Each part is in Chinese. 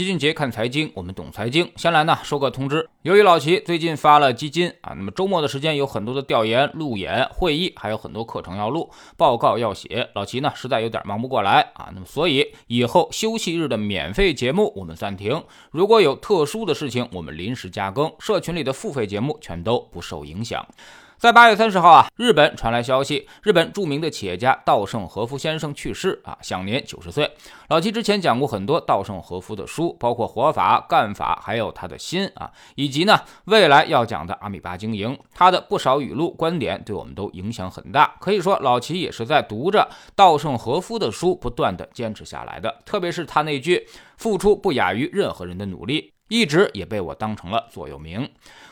齐俊杰看财经，我们懂财经。先来呢，说个通知。由于老齐最近发了基金啊，那么周末的时间有很多的调研、路演、会议，还有很多课程要录，报告要写。老齐呢，实在有点忙不过来啊。那么，所以以后休息日的免费节目我们暂停。如果有特殊的事情，我们临时加更。社群里的付费节目全都不受影响。在八月三十号啊，日本传来消息，日本著名的企业家稻盛和夫先生去世啊，享年九十岁。老七之前讲过很多稻盛和夫的书，包括《活法》《干法》，还有他的心啊，以及呢未来要讲的阿米巴经营，他的不少语录观点对我们都影响很大。可以说，老齐也是在读着稻盛和夫的书，不断的坚持下来的。特别是他那句“付出不亚于任何人的努力”。一直也被我当成了座右铭。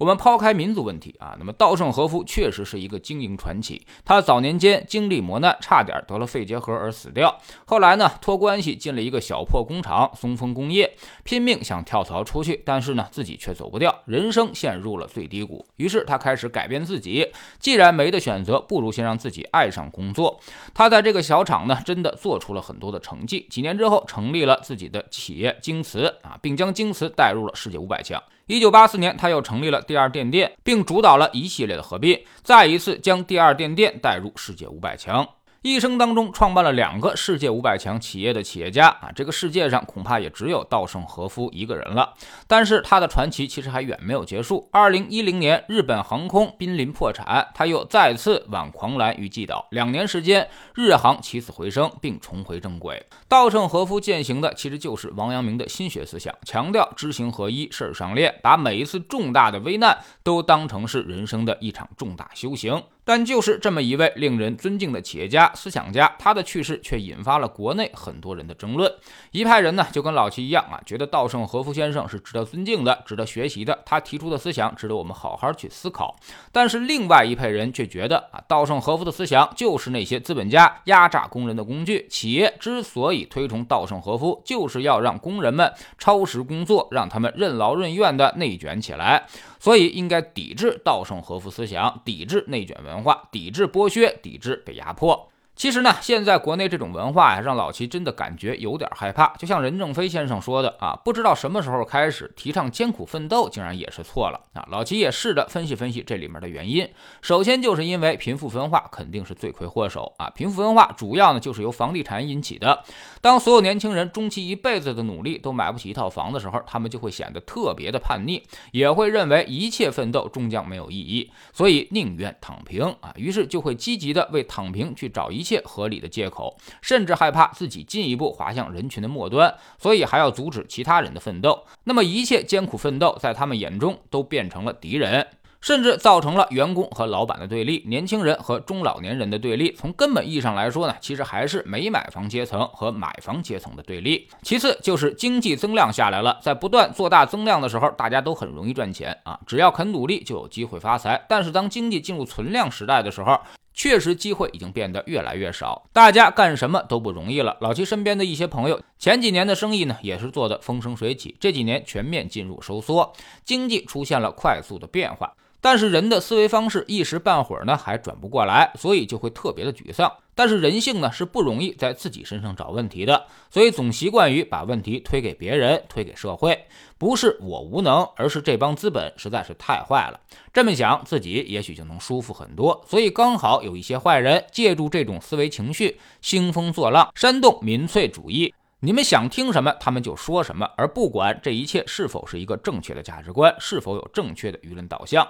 我们抛开民族问题啊，那么稻盛和夫确实是一个经营传奇。他早年间经历磨难，差点得了肺结核而死掉。后来呢，托关系进了一个小破工厂松风工业，拼命想跳槽出去，但是呢，自己却走不掉，人生陷入了最低谷。于是他开始改变自己，既然没得选择，不如先让自己爱上工作。他在这个小厂呢，真的做出了很多的成绩。几年之后，成立了自己的企业京瓷啊，并将京瓷带入。了世界五百强。一九八四年，他又成立了第二电电，并主导了一系列的合并，再一次将第二电电带入世界五百强。一生当中创办了两个世界五百强企业的企业家啊，这个世界上恐怕也只有稻盛和夫一个人了。但是他的传奇其实还远没有结束。二零一零年，日本航空濒临破产，他又再次挽狂澜于既倒。两年时间，日航起死回生，并重回正轨。稻盛和夫践行的其实就是王阳明的心学思想，强调知行合一，事儿上练，把每一次重大的危难都当成是人生的一场重大修行。但就是这么一位令人尊敬的企业家、思想家，他的去世却引发了国内很多人的争论。一派人呢就跟老齐一样啊，觉得稻盛和夫先生是值得尊敬的、值得学习的，他提出的思想值得我们好好去思考。但是另外一派人却觉得啊，稻盛和夫的思想就是那些资本家压榨工人的工具。企业之所以推崇稻盛和夫，就是要让工人们超时工作，让他们任劳任怨地内卷起来。所以应该抵制稻盛和夫思想，抵制内卷文化，抵制剥削，抵制被压迫。其实呢，现在国内这种文化呀，让老齐真的感觉有点害怕。就像任正非先生说的啊，不知道什么时候开始提倡艰苦奋斗，竟然也是错了啊。老齐也试着分析分析这里面的原因。首先就是因为贫富分化肯定是罪魁祸首啊。贫富分化主要呢就是由房地产引起的。当所有年轻人终其一辈子的努力都买不起一套房的时候，他们就会显得特别的叛逆，也会认为一切奋斗终将没有意义，所以宁愿躺平啊。于是就会积极的为躺平去找一切。切合理的借口，甚至害怕自己进一步滑向人群的末端，所以还要阻止其他人的奋斗。那么一切艰苦奋斗，在他们眼中都变成了敌人。甚至造成了员工和老板的对立，年轻人和中老年人的对立。从根本意义上来说呢，其实还是没买房阶层和买房阶层的对立。其次就是经济增量下来了，在不断做大增量的时候，大家都很容易赚钱啊，只要肯努力就有机会发财。但是当经济进入存量时代的时候，确实机会已经变得越来越少，大家干什么都不容易了。老七身边的一些朋友，前几年的生意呢，也是做的风生水起，这几年全面进入收缩，经济出现了快速的变化。但是人的思维方式一时半会儿呢还转不过来，所以就会特别的沮丧。但是人性呢是不容易在自己身上找问题的，所以总习惯于把问题推给别人，推给社会。不是我无能，而是这帮资本实在是太坏了。这么想，自己也许就能舒服很多。所以刚好有一些坏人借助这种思维情绪，兴风作浪，煽动民粹主义。你们想听什么，他们就说什么，而不管这一切是否是一个正确的价值观，是否有正确的舆论导向。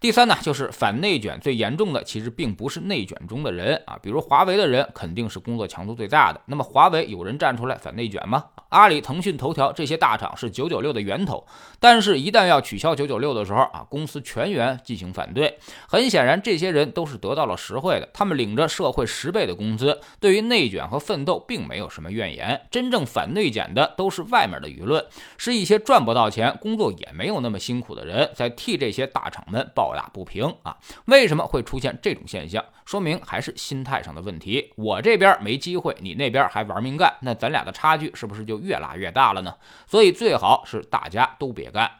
第三呢，就是反内卷最严重的，其实并不是内卷中的人啊，比如华为的人肯定是工作强度最大的。那么华为有人站出来反内卷吗？阿里、腾讯、头条这些大厂是九九六的源头，但是，一旦要取消九九六的时候啊，公司全员进行反对。很显然，这些人都是得到了实惠的，他们领着社会十倍的工资，对于内卷和奋斗并没有什么怨言。真正反内卷的都是外面的舆论，是一些赚不到钱、工作也没有那么辛苦的人在替这些大厂们抱。抱打不平啊！为什么会出现这种现象？说明还是心态上的问题。我这边没机会，你那边还玩命干，那咱俩的差距是不是就越拉越大了呢？所以最好是大家都别干。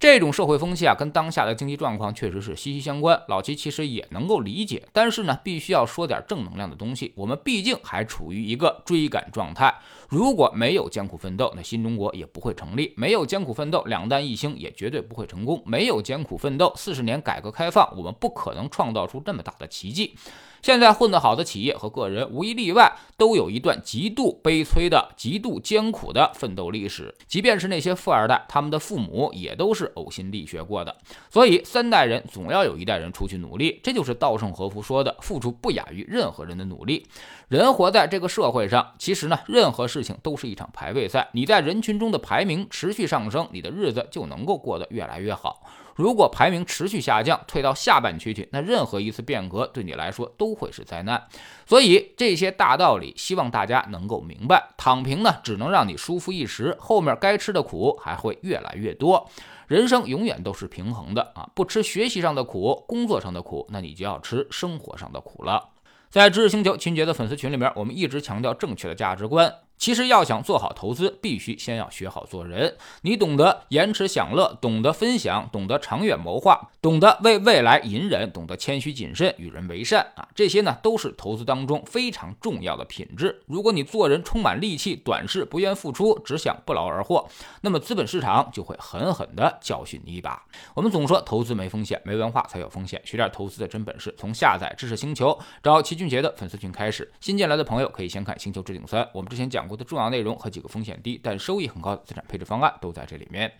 这种社会风气啊，跟当下的经济状况确实是息息相关。老齐其实也能够理解，但是呢，必须要说点正能量的东西。我们毕竟还处于一个追赶状态，如果没有艰苦奋斗，那新中国也不会成立；没有艰苦奋斗，两弹一星也绝对不会成功；没有艰苦奋斗，四十年改革开放，我们不可能创造出这么大的奇迹。现在混得好的企业和个人，无一例外都有一段极度悲催的、极度艰苦的奋斗历史。即便是那些富二代，他们的父母也都是呕心沥血过的。所以，三代人总要有一代人出去努力，这就是稻盛和夫说的：“付出不亚于任何人的努力。”人活在这个社会上，其实呢，任何事情都是一场排位赛。你在人群中的排名持续上升，你的日子就能够过得越来越好。如果排名持续下降，退到下半区去，那任何一次变革对你来说都会是灾难。所以这些大道理，希望大家能够明白。躺平呢，只能让你舒服一时，后面该吃的苦还会越来越多。人生永远都是平衡的啊，不吃学习上的苦，工作上的苦，那你就要吃生活上的苦了。在知识星球秦杰的粉丝群里面，我们一直强调正确的价值观。其实要想做好投资，必须先要学好做人。你懂得延迟享乐，懂得分享，懂得长远谋划，懂得为未来隐忍，懂得谦虚谨慎，与人为善啊，这些呢都是投资当中非常重要的品质。如果你做人充满戾气，短视，不愿付出，只想不劳而获，那么资本市场就会狠狠地教训你一把。我们总说投资没风险，没文化才有风险。学点投资的真本事，从下载知识星球找齐俊杰的粉丝群开始。新进来的朋友可以先看《星球置顶三》，我们之前讲。的重要内容和几个风险低但收益很高的资产配置方案都在这里面。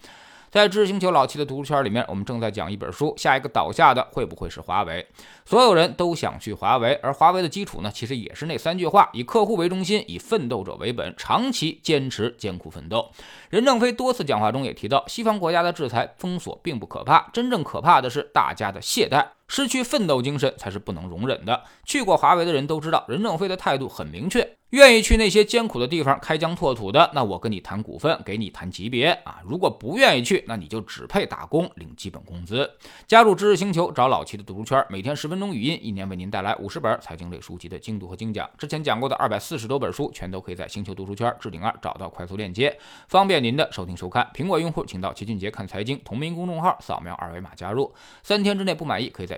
在知识星球老七的读书圈里面，我们正在讲一本书，下一个倒下的会不会是华为？所有人都想去华为，而华为的基础呢，其实也是那三句话：以客户为中心，以奋斗者为本，长期坚持艰苦奋斗。任正非多次讲话中也提到，西方国家的制裁封锁并不可怕，真正可怕的是大家的懈怠。失去奋斗精神才是不能容忍的。去过华为的人都知道，任正非的态度很明确，愿意去那些艰苦的地方开疆拓土的，那我跟你谈股份，给你谈级别啊。如果不愿意去，那你就只配打工，领基本工资。加入知识星球，找老齐的读书圈，每天十分钟语音，一年为您带来五十本财经类书籍的精读和精讲。之前讲过的二百四十多本书，全都可以在星球读书圈置顶二找到快速链接，方便您的收听收看。苹果用户请到齐俊杰看财经同名公众号，扫描二维码加入。三天之内不满意，可以在